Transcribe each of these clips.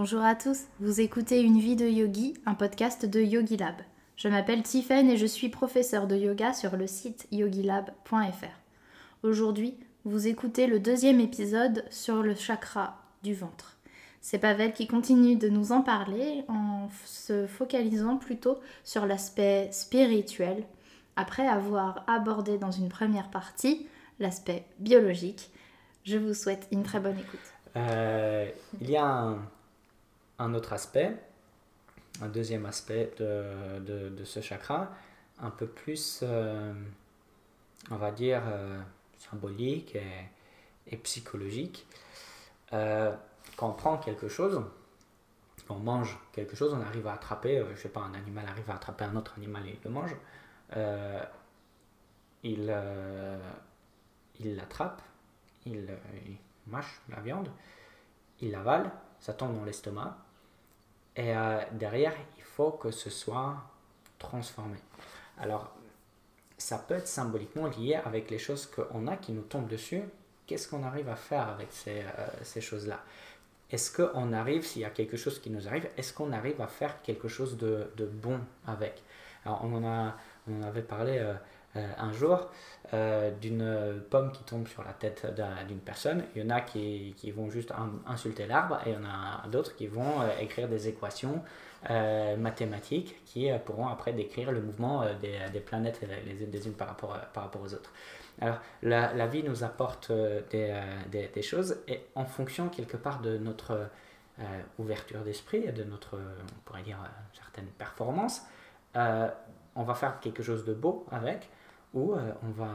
Bonjour à tous, vous écoutez Une vie de yogi, un podcast de Yogi Lab. Je m'appelle Tiffen et je suis professeure de yoga sur le site yogilab.fr. Aujourd'hui, vous écoutez le deuxième épisode sur le chakra du ventre. C'est Pavel qui continue de nous en parler en se focalisant plutôt sur l'aspect spirituel, après avoir abordé dans une première partie l'aspect biologique. Je vous souhaite une très bonne écoute. Euh, il y a un, un autre aspect, un deuxième aspect de, ce chakra, un peu plus, euh, on va dire, euh, symbolique et, psychologique. Euh, quand on prend quelque chose, on mange quelque chose, on arrive à attraper, je sais pas, un animal arrive à attraper un autre animal et il le mange, il il l'attrape, il mâche la viande, il l'avale, ça tombe dans l'estomac, et euh, derrière, il faut que ce soit transformé. Alors, ça peut être symboliquement lié avec les choses qu'on a qui nous tombent dessus. Qu'est-ce qu'on arrive à faire avec ces, euh, choses-là? Est-ce qu'on arrive, s'il y a quelque chose qui nous arrive, est-ce qu'on arrive à faire quelque chose de, bon avec? Alors, on en, a, on en avait parlé euh, un jour euh, d'une pomme qui tombe sur la tête d'une personne. Il y en a qui, qui vont juste insulter l'arbre et il y en a d'autres qui vont euh, écrire des équations mathématiques qui pourront après décrire le mouvement des, des, planètes les unes unes par rapport, par rapport aux autres. Alors, la, la vie nous apporte des, des, choses et en fonction quelque part de notre ouverture d'esprit et de notre, on pourrait dire, certaines performances, on va faire quelque chose de beau avec ou euh, on, va,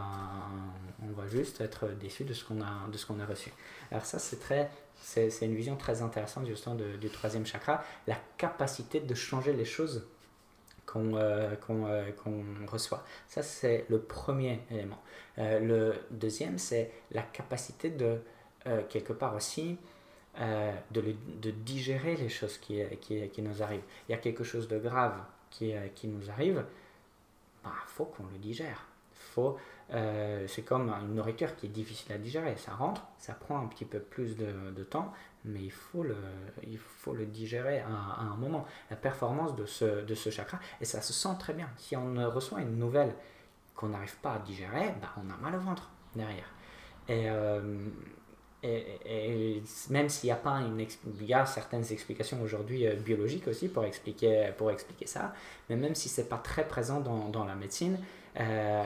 on va juste être déçu de ce qu'on a, a reçu. Alors ça, c'est très... C'est, une vision très intéressante justement du troisième chakra, la capacité de changer les choses qu'on, euh, euh, reçoit. Ça, c'est le premier élément. le deuxième, c'est la capacité de, quelque part aussi, de, de, digérer les choses qui, qui, qui, nous arrivent. Il y a quelque chose de grave qui, qui nous arrive, il bah, faut qu'on le digère faut, euh, c'est comme une nourriture qui est difficile à digérer. Ça rentre, ça prend un petit peu plus de, temps, mais il faut le, il faut le digérer à, à, un moment. La performance de ce, de ce chakra, et ça se sent très bien. Si on reçoit une nouvelle qu'on n'arrive pas à digérer, bah, on a mal au ventre derrière. Et, euh, même s'il n'y a pas une il y a certaines explications aujourd'hui euh, biologiques aussi pour expliquer, ça, mais même si c'est pas très présent dans, la médecine, euh,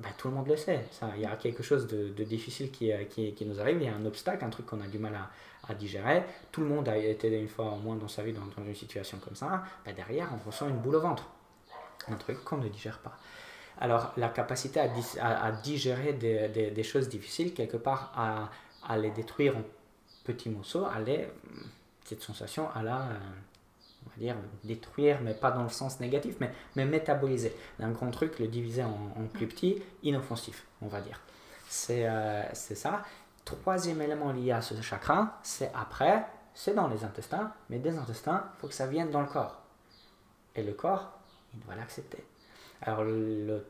bah, tout le monde le sait. Il y a quelque chose de, difficile qui, euh, qui, nous arrive, il y a un obstacle, un truc qu'on a du mal à, digérer. Tout le monde a été une fois au moins dans sa vie dans, une situation comme ça. Bah, derrière, on ressent une boule au ventre. Un truc qu'on ne digère pas. Alors, la capacité à, digérer des, des, choses difficiles, quelque part, à, à les détruire en petits morceaux, à les, cette sensation à la on va dire, détruire, mais pas dans le sens négatif, mais, mais métaboliser. Un grand truc, le diviser en, en plus petit, inoffensif, on va dire. C'est euh, ça. Troisième élément lié à ce chakra, c'est après, c'est dans les intestins, mais des intestins, il faut que ça vienne dans le corps. Et le corps, il doit l'accepter. Alors le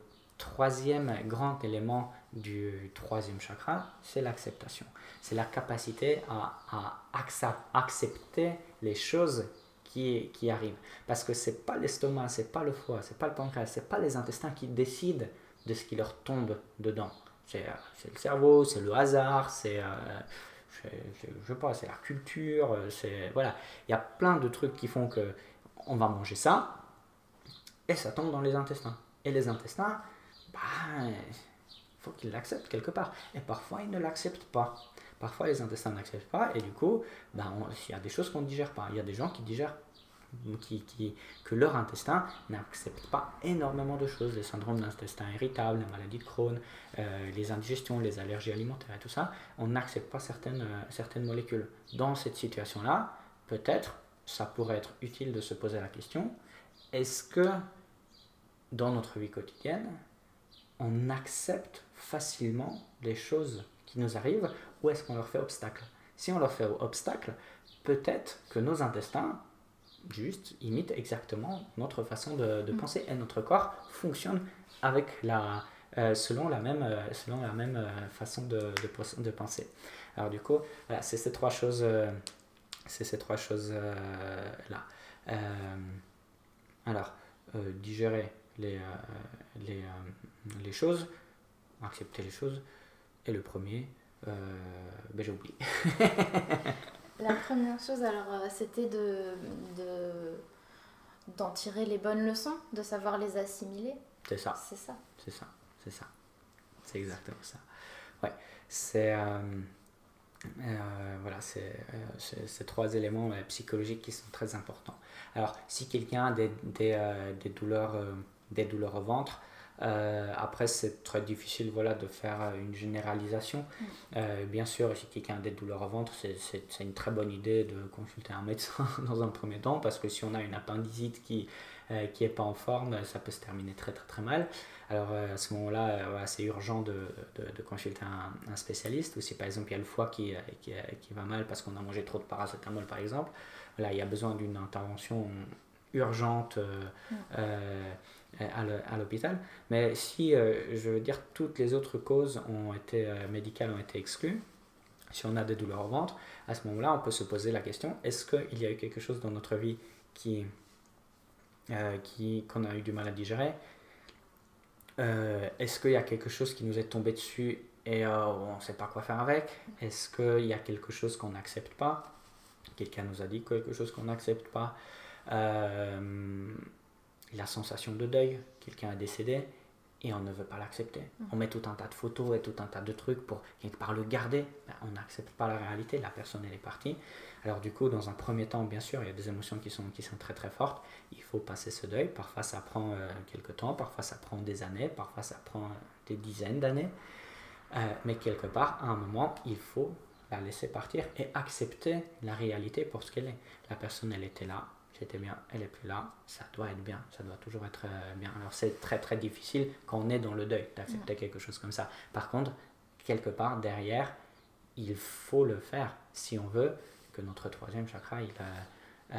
troisième grand élément du troisième chakra, c'est l'acceptation. C'est la capacité à, accepter les choses qui, qui arrive. Parce que c'est pas l'estomac, c'est pas le foie, c'est pas le pancréas, c'est pas les intestins qui décident de ce qui leur tombe dedans. C'est le cerveau, c'est le hasard, c'est euh, la culture, c'est voilà, il y a plein de trucs qui font que on va manger ça et ça tombe dans les intestins. Et les intestins, il faut qu'ils l'acceptent quelque part. Et parfois, ils ne l'acceptent pas. Parfois, les intestins n'acceptent pas, et du coup, ben, il y a des choses qu'on ne digère pas. Il y a des gens qui digèrent qui, qui, que leur intestin n'accepte pas énormément de choses, les syndromes d'intestin irritable, la maladie de Crohn, euh, les indigestions, les allergies alimentaires et tout ça, on n'accepte pas certaines, euh, certaines molécules. Dans cette situation-là, peut-être, ça pourrait être utile de se poser la question, est-ce que dans notre vie quotidienne, on accepte facilement les choses qui nous arrivent ou est-ce qu'on leur fait obstacle? Si on leur fait obstacle, peut-être que nos intestins juste imitent exactement notre façon de, de mm. penser et notre corps fonctionne avec la, euh, selon, la même, euh, selon la même euh, façon de, de, de, penser. Alors du coup, voilà, c'est ces trois choses c'est ces trois choses-là. alors, digérer les, les, les choses, accepter les choses. Et le premier, ben j'ai oublié. La première chose, alors, c'était de, de d'en tirer les bonnes leçons, de savoir les assimiler. C'est ça. C'est ça. C'est ça. C'est ça. C'est exactement ça. Ouais. C'est. Euh, euh, voilà, c'est ces trois éléments psychologiques qui sont très importants. Alors, si quelqu'un a des, des, des douleurs, des douleurs au ventre, euh, après, c'est très difficile voilà, de faire une généralisation. Mm. Euh, bien sûr, si quelqu'un a des douleurs au ventre, c'est une très bonne idée de consulter un médecin dans un premier temps, parce que si on a une appendicite qui n'est euh, pas en forme, ça peut se terminer très très très mal. Alors à ce moment-là, c'est urgent de, de, de consulter un, un, spécialiste, ou si par exemple il y a le foie qui, qui, qui va mal parce qu'on a mangé trop de paracétamol par exemple, là il y a besoin d'une intervention urgente. Mm. Euh, à l'hôpital. Mais si, euh, je veux dire, toutes les autres causes ont été, euh, médicales ont été exclues, si on a des douleurs au ventre, à ce moment-là, on peut se poser la question, est-ce qu'il y a eu quelque chose dans notre vie qui, qui, qu'on a eu du mal à digérer? Est-ce qu'il y a quelque chose qui nous est tombé dessus et on ne sait pas quoi faire avec? Est-ce qu'il y a quelque chose qu'on n'accepte pas? Quelqu'un nous a dit quelque chose qu'on n'accepte pas la sensation de deuil, quelqu'un a décédé et on ne veut pas l'accepter. Mm. On met tout un tas de photos et tout un tas de trucs pour quelque part le garder. Ben, on n'accepte pas la réalité, la personne elle est partie. Alors du coup, dans un premier temps, bien sûr, il y a des émotions qui sont, qui sont très très fortes. Il faut passer ce deuil. Parfois ça prend euh, quelques temps, parfois ça prend des années, parfois ça prend des dizaines d'années. Euh, mais quelque part, à un moment, il faut la laisser partir et accepter la réalité pour ce qu'elle est. La personne, elle était là, c'était bien, elle est plus là, ça doit être bien, ça doit toujours être euh, bien. Alors c'est très très difficile quand on est dans le deuil d'accepter quelque chose comme ça. Par contre, quelque part derrière, il faut le faire si on veut que notre troisième chakra il, euh, euh,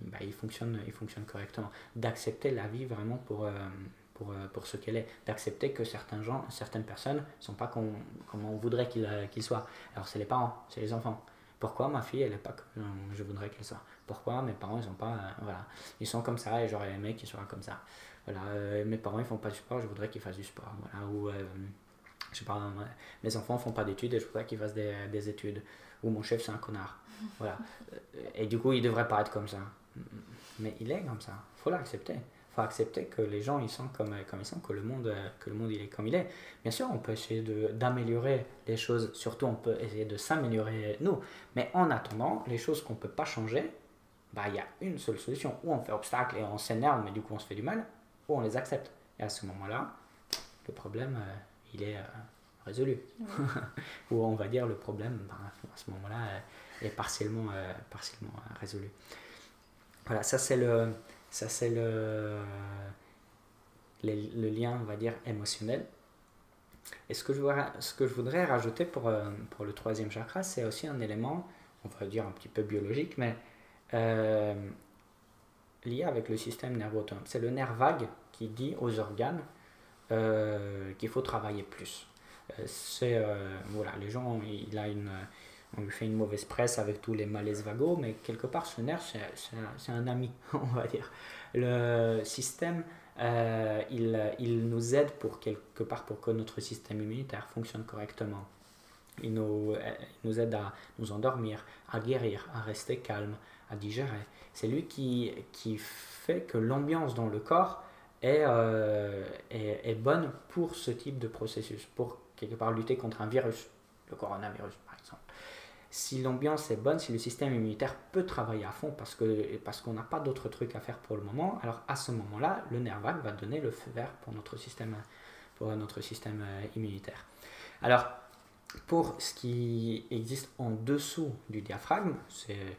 bah, il, fonctionne, il fonctionne correctement. D'accepter la vie vraiment pour, pour, pour ce qu'elle est. D'accepter que certains gens, certaines personnes ne sont pas comme, on voudrait qu'ils soient. Alors c'est les parents, c'est les enfants. Pourquoi ma fille, elle n'est pas comme je voudrais qu'elle soit? Pourquoi mes parents, ils sont pas... Euh, voilà. Ils sont comme ça et j'aurais aimé qu'ils soient comme ça. Voilà. Euh, mes parents, ils font pas du sport, je voudrais qu'ils fassent du sport. Voilà. Ou, euh, je sais pas, mes enfants font pas d'études et je voudrais qu'ils fassent des, des, études. Ou mon chef, c'est un connard. Voilà. Et du coup, il devrait pas être comme ça. Mais il est comme ça. faut l'accepter accepter que les gens ils sont comme, comme ils sont, que le monde, que le monde il est comme il est. Bien sûr, on peut essayer d'améliorer les choses, surtout on peut essayer de s'améliorer nous. Mais en attendant, les choses qu'on ne peut pas changer, bah, il y a une seule solution. Ou on fait obstacle et on s'énerve, mais du coup on se fait du mal, ou on les accepte. Et à ce moment-là, le problème, euh, il est euh, résolu. ou on va dire le problème, bah, à ce moment-là, euh, est partiellement, partiellement résolu. Voilà, ça c'est le ça, c'est le, le, lien, on va dire, émotionnel. Et ce que je, voudrais, ce que je voudrais rajouter pour, euh, pour le troisième chakra, c'est aussi un élément, on va dire un petit peu biologique, mais euh, lié avec le système nerveux. C'est le nerf vague qui dit aux organes euh, qu'il faut travailler plus. voilà, les gens, il a une on lui fait une mauvaise presse avec tous les malaises vagos, mais quelque part, ce nerf, c'est un, ami, on va dire. Le système, euh, il, il, nous aide pour quelque part pour que notre système immunitaire fonctionne correctement. Il nous, il nous aide à nous endormir, à guérir, à rester calme, à digérer. C'est lui qui, qui fait que l'ambiance dans le corps est, euh, est, est bonne pour ce type de processus, pour quelque part lutter contre un virus, le coronavirus si l'ambiance est bonne, si le système immunitaire peut travailler à fond parce parce qu'on n'a pas d'autres trucs à faire pour le moment, alors à ce moment-là, le nerf vague va donner le feu vert pour notre système, pour notre système euh, immunitaire. Alors, pour ce qui existe en dessous du diaphragme, c'est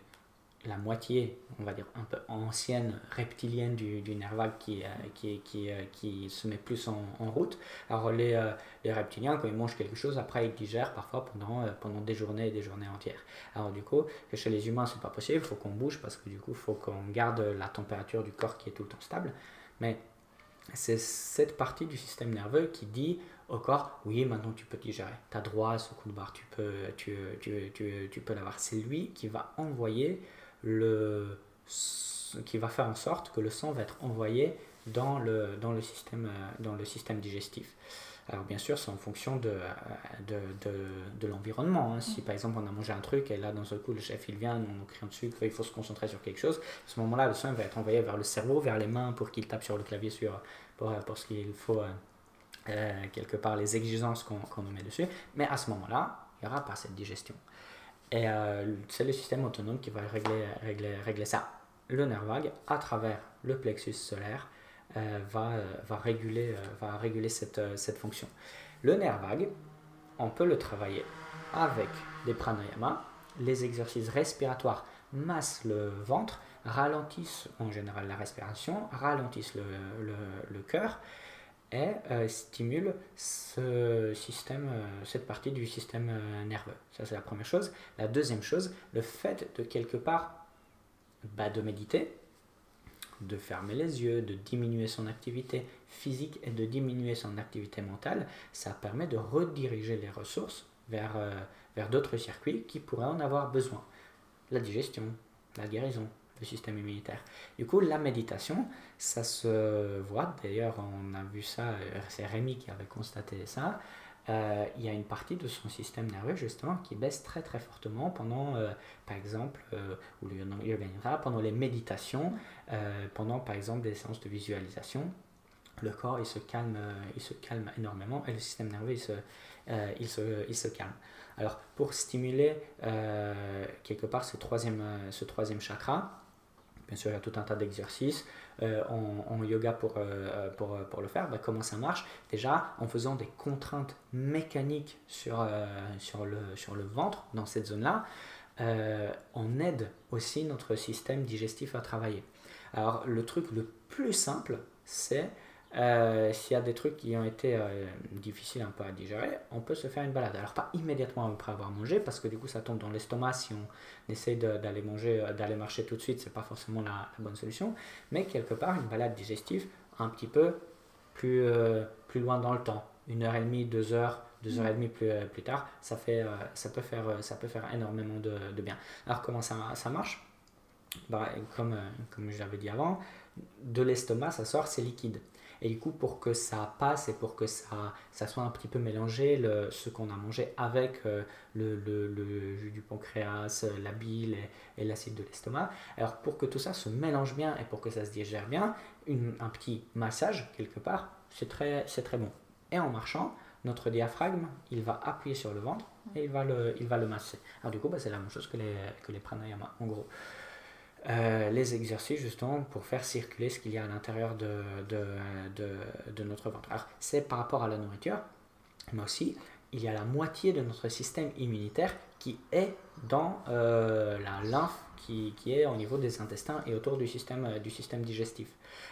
la moitié, on va dire, un peu ancienne, reptilienne du, du nerf vague qui, euh, qui, qui, euh, qui, se met plus en, en route. Alors les, euh, les, reptiliens, quand ils mangent quelque chose, après ils digèrent parfois pendant, pendant des journées et des journées entières. Alors du coup, chez les humains, c'est pas possible, il faut qu'on bouge parce que du coup, il faut qu'on garde la température du corps qui est tout le temps stable. Mais c'est cette partie du système nerveux qui dit au corps, oui, maintenant tu peux digérer, tu as droit à ce coup de barre, tu peux, tu, tu, tu, tu peux l'avoir. C'est lui qui va envoyer le... qui va faire en sorte que le sang va être envoyé dans le, dans le, système, dans le système digestif. Alors bien sûr, c'est en fonction de, de, de, de l'environnement. Hein. Si par exemple on a mangé un truc et là d'un seul coup le chef il vient, on nous crie dessus qu'il faut se concentrer sur quelque chose, à ce moment-là le sang va être envoyé vers le cerveau, vers les mains pour qu'il tape sur le clavier sur, pour, pour ce qu'il faut euh, euh, quelque part les exigences qu'on nous met dessus. Mais à ce moment-là, il n'y aura pas cette digestion. Et euh, c'est le système autonome qui va régler, régler, régler ça. Le nerf vague, à travers le plexus solaire, euh, va, euh, va, réguler, euh, va réguler cette, cette fonction. Le nerf vague, on peut le travailler avec des pranayamas. Les exercices respiratoires massent le ventre, ralentissent en général la respiration, ralentissent le, le, le cœur et stimulent ce système, cette partie du système nerveux. Ça, c'est la première chose. La deuxième chose, le fait de quelque part bah, de méditer, de fermer les yeux, de diminuer son activité physique et de diminuer son activité mentale, ça permet de rediriger les ressources vers, euh, vers d'autres circuits qui pourraient en avoir besoin. La digestion, la guérison, le système immunitaire. Du coup, la méditation, ça se voit, d'ailleurs on a vu ça, euh, c'est Rémi qui avait constaté ça, euh, il y a une partie de son système nerveux justement qui baisse très très fortement pendant, euh, par exemple, euh, ou il gagnera pendant les méditations, pendant par exemple des séances de visualisation. Le corps il se calme, il se calme énormément et le système nerveux il se, il se, il se calme. Alors pour stimuler quelque part ce troisième, ce troisième chakra, bien sûr il y a tout un tas d'exercices. Euh, en, yoga pour, euh, pour, pour, le faire, bah, comment ça marche? Déjà en faisant des contraintes mécaniques sur, euh, sur, le, sur le ventre, dans cette zone-là, on aide aussi notre système digestif à travailler. Alors le truc le plus simple, c'est euh, s'il y a des trucs qui ont été euh, difficiles un peu à digérer, on peut se faire une balade. Alors pas immédiatement après avoir mangé, parce que du coup ça tombe dans l'estomac. Si on essaie d'aller manger, euh, d'aller marcher tout de suite, c'est pas forcément la, bonne solution. Mais quelque part une balade digestive un petit peu plus, plus loin dans le temps, une heure et demie, deux heures, deux heures et demie plus, plus tard, ça, fait, ça, peut faire, ça peut faire énormément de, de bien. Alors comment ça, ça marche? Bah, comme, comme je l'avais dit avant, de l'estomac, ça sort, c'est liquide. Et du coup, pour que ça passe et pour que ça, ça soit un petit peu mélangé, le, ce qu'on a mangé avec euh, le, le, le, jus du pancréas, la bile et, l'acide de l'estomac, alors pour que tout ça se mélange bien et pour que ça se digère bien, une, un petit massage quelque part, c'est très, très bon. Et en marchant, notre diaphragme, il va appuyer sur le ventre et il va le, il va le masser. Alors du coup, bah, c'est la même chose que les, que les pranayamas, en gros. Euh, les exercices justement pour faire circuler ce qu'il y a à l'intérieur de, de, notre ventre. Alors c'est par rapport à la nourriture, mais aussi il y a la moitié de notre système immunitaire qui est dans euh, la lymphe qui, est au niveau des intestins et autour du système, euh, du système digestif.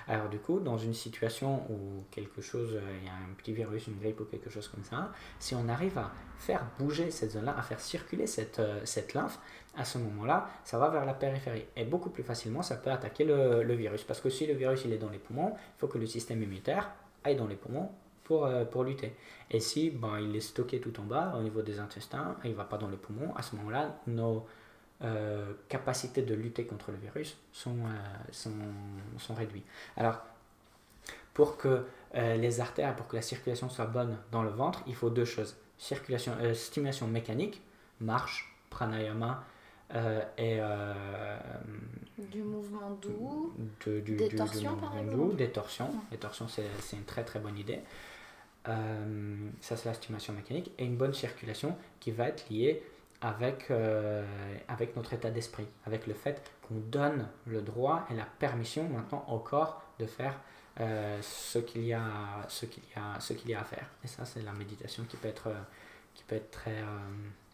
Alors du coup, dans une situation où quelque chose, il y a un petit virus, une grippe ou quelque chose comme ça, si on arrive à faire bouger cette zone-là, à faire circuler cette, cette lymphe, à ce moment-là, ça va vers la périphérie. Et beaucoup plus facilement, ça peut attaquer le, le, virus. Parce que si le virus il est dans les poumons, il faut que le système immunitaire aille dans les poumons pour, euh, pour lutter. Et si ben, il est stocké tout en bas, au niveau des intestins, il ne va pas dans les poumons, à ce moment-là, nos euh, capacités de lutter contre le virus sont, euh, sont, sont réduites. Alors, pour que les artères, pour que la circulation soit bonne dans le ventre, il faut deux choses. Circulation, stimulation mécanique, marche, pranayama, euh, et, euh, du mouvement doux, de, du, des torsions par exemple. des torsions. Les torsions, c'est une très très bonne idée. Euh, ça, c'est la stimulation mécanique. Et une bonne circulation qui va être liée avec, avec notre état d'esprit, avec le fait qu'on donne le droit et la permission maintenant au corps de faire ce qu'il y, a, ce qu'il y, a, ce qu'il y a à faire. Et ça, c'est la méditation qui peut être, qui peut être très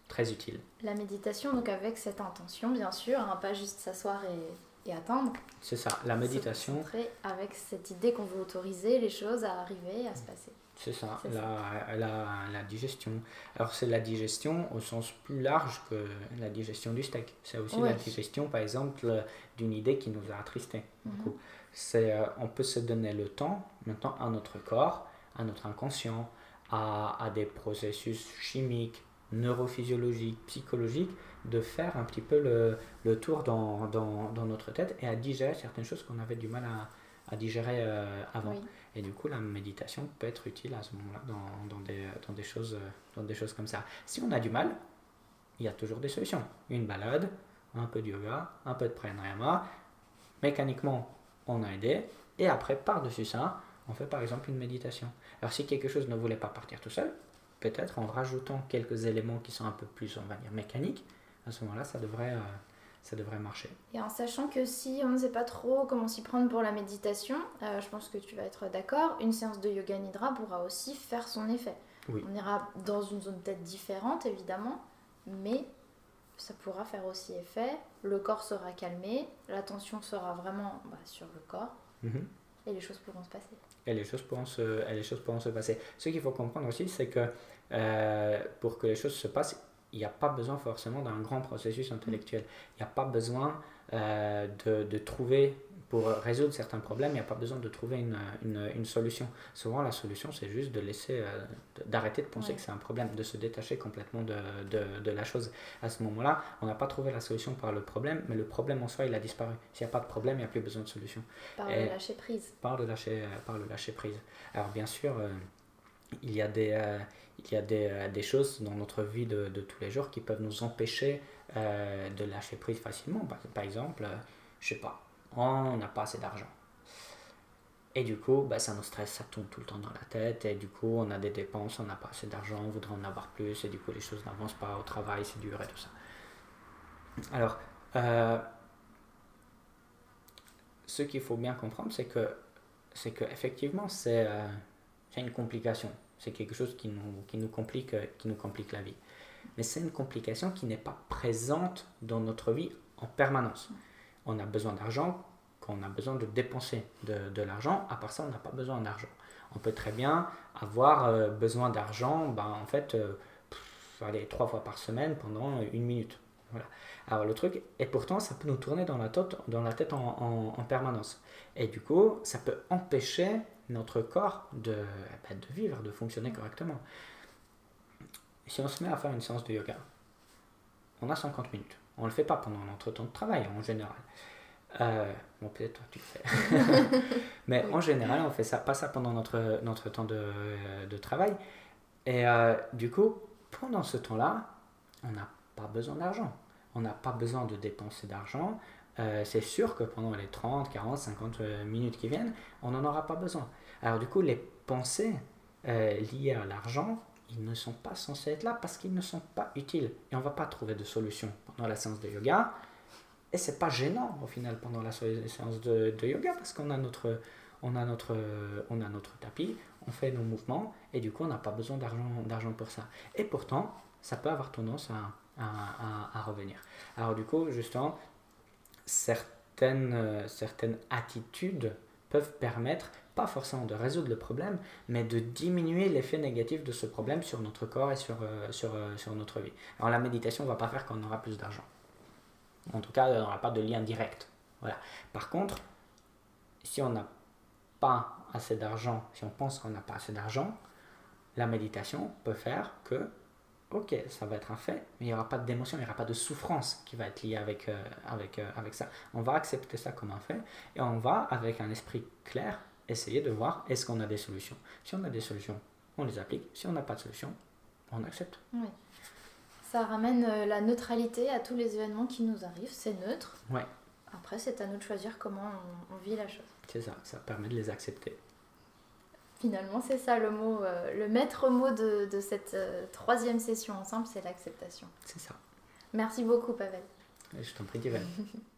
très utile. La méditation, donc avec cette intention, bien sûr, hein, pas juste s'asseoir et, et, attendre. C'est ça, la méditation. avec cette idée qu'on veut autoriser les choses à arriver, à se passer. C'est ça, la, la, la, digestion. Alors c'est la digestion au sens plus large que la digestion du steak. C'est aussi la digestion, par exemple, d'une idée qui nous a attristés. Mhm. C'est, euh, on peut se donner le temps maintenant à notre corps, à notre inconscient, à, à des processus chimiques, neurophysiologiques, psychologiques, de faire un petit peu le, le tour dans, dans, dans, notre tête et à digérer certaines choses qu'on avait du mal à, à digérer euh, avant. Et du coup, la méditation peut être utile à ce moment-là dans, dans, des, dans, des choses, dans des choses comme ça. Si on a du mal, il y a toujours des solutions. Une balade, un peu de yoga, un peu de pranayama. Mécaniquement, on a aidé. Et après, par-dessus ça, on fait par exemple une méditation. Alors si quelque chose ne voulait pas partir tout seul, peut-être en rajoutant quelques éléments qui sont un peu plus, on va dire, mécaniques, à ce moment-là, ça devrait, euh, ça devrait marcher. Et en sachant que si on ne sait pas trop comment s'y prendre pour la méditation, euh, je pense que tu vas être d'accord, une séance de yoga nidra pourra aussi faire son effet. On ira dans une zone peut-être différente, évidemment, mais ça pourra faire aussi effet. Le corps sera calmé, l'attention sera vraiment bah, sur le corps, mhm. et les choses pourront se passer. Et les choses pourront se, et les choses pourront se passer. Ce qu'il faut comprendre aussi, c'est que euh, pour que les choses se passent, il n'y a pas besoin forcément d'un grand processus intellectuel. Il n'y a pas besoin euh, de, de, trouver, pour résoudre certains problèmes, il n'y a pas besoin de trouver une, une, une solution. Souvent, la solution, c'est juste de laisser, euh, d'arrêter de penser que c'est un problème, de se détacher complètement de, de, de la chose. À ce moment-là, on n'a pas trouvé la solution par le problème, mais le problème en soi, il a disparu. S'il n'y a pas de problème, il n'y a plus besoin de solution. Par le lâcher prise. Par le lâcher, par le lâcher prise. Alors, bien sûr, euh, il y a des il y a des, euh, des, choses dans notre vie de, tous les jours qui peuvent nous empêcher euh, de lâcher prise facilement. Par, exemple, euh, je sais pas, on n'a pas assez d'argent. Et du coup, bah, ça nous stresse, ça tourne tout le temps dans la tête. Et du coup, on a des dépenses, on n'a pas assez d'argent, on voudrait en avoir plus. Et du coup, les choses n'avancent pas au travail, c'est dur et tout ça. Alors, ce qu'il faut bien comprendre, c'est que, c'est que effectivement, c'est une complication c'est quelque chose qui nous, qui, nous complique, euh, qui nous complique la vie. Mais c'est une complication qui n'est pas présente dans notre vie en permanence. On a besoin d'argent quand on a besoin de dépenser de, l'argent. À part ça, on n'a pas besoin d'argent. On peut très bien avoir euh, besoin d'argent, ben, en fait, euh, aller trois fois par semaine pendant une minute. Voilà. Alors le truc, et pourtant ça peut nous tourner dans la tête, dans la tête en permanence. Et du coup, ça peut empêcher notre corps de, bah, de vivre, de fonctionner correctement. Si on se met à faire une séance de yoga, on a 50 minutes. On ne le fait pas pendant notre temps de travail en général. Euh, bon, peut-être toi tu le fais. Mais en général, on fait ça, pas ça pendant notre, notre temps de, de travail. Et euh, du coup, pendant ce temps-là, on n'a pas besoin d'argent. On n'a pas besoin de dépenser d'argent. Euh, c'est sûr que pendant les 30, 40, 50 minutes qui viennent, on n'en aura pas besoin. Alors du coup, les pensées euh, liées à l'argent, ils ne sont pas censés être là parce qu'ils ne sont pas utiles. Et on ne va pas trouver de solution pendant la séance de yoga. Et c'est pas gênant au final pendant la séance de, yoga parce qu'on a notre, on a notre, on a notre tapis, on fait nos mouvements et du coup on n'a pas besoin d'argent pour ça. Et pourtant, ça peut avoir tendance à, à, revenir. Alors du coup, justement, certaines, euh, certaines attitudes peuvent permettre, pas forcément de résoudre le problème, mais de diminuer l'effet négatif de ce problème sur notre corps et sur, euh, sur, euh, sur notre vie. Alors la méditation ne va pas faire qu'on aura plus d'argent. En tout cas, on n'aura pas de lien direct. Voilà. Par contre, si on n'a pas assez d'argent, si on pense qu'on n'a pas assez d'argent, la méditation peut faire que ok, ça va être un fait, mais il n'y aura pas d'émotion, il n'y aura pas de souffrance qui va être liée avec, euh, avec, euh, avec ça. On va accepter ça comme un fait et on va, avec un esprit clair, essayer de voir est-ce qu'on a des solutions. Si on a des solutions, on les applique. Si on n'a pas de solution, on accepte. Oui. Ça ramène euh, la neutralité à tous les événements qui nous arrivent, c'est neutre. Ouais. Après, c'est à nous de choisir comment on vit la chose. C'est ça, ça permet de les accepter. Finalement, c'est ça le mot, euh, le maître mot de, de cette euh, troisième session ensemble, c'est l'acceptation. C'est ça. Merci beaucoup, Pavel. Je t'en prie, Divan.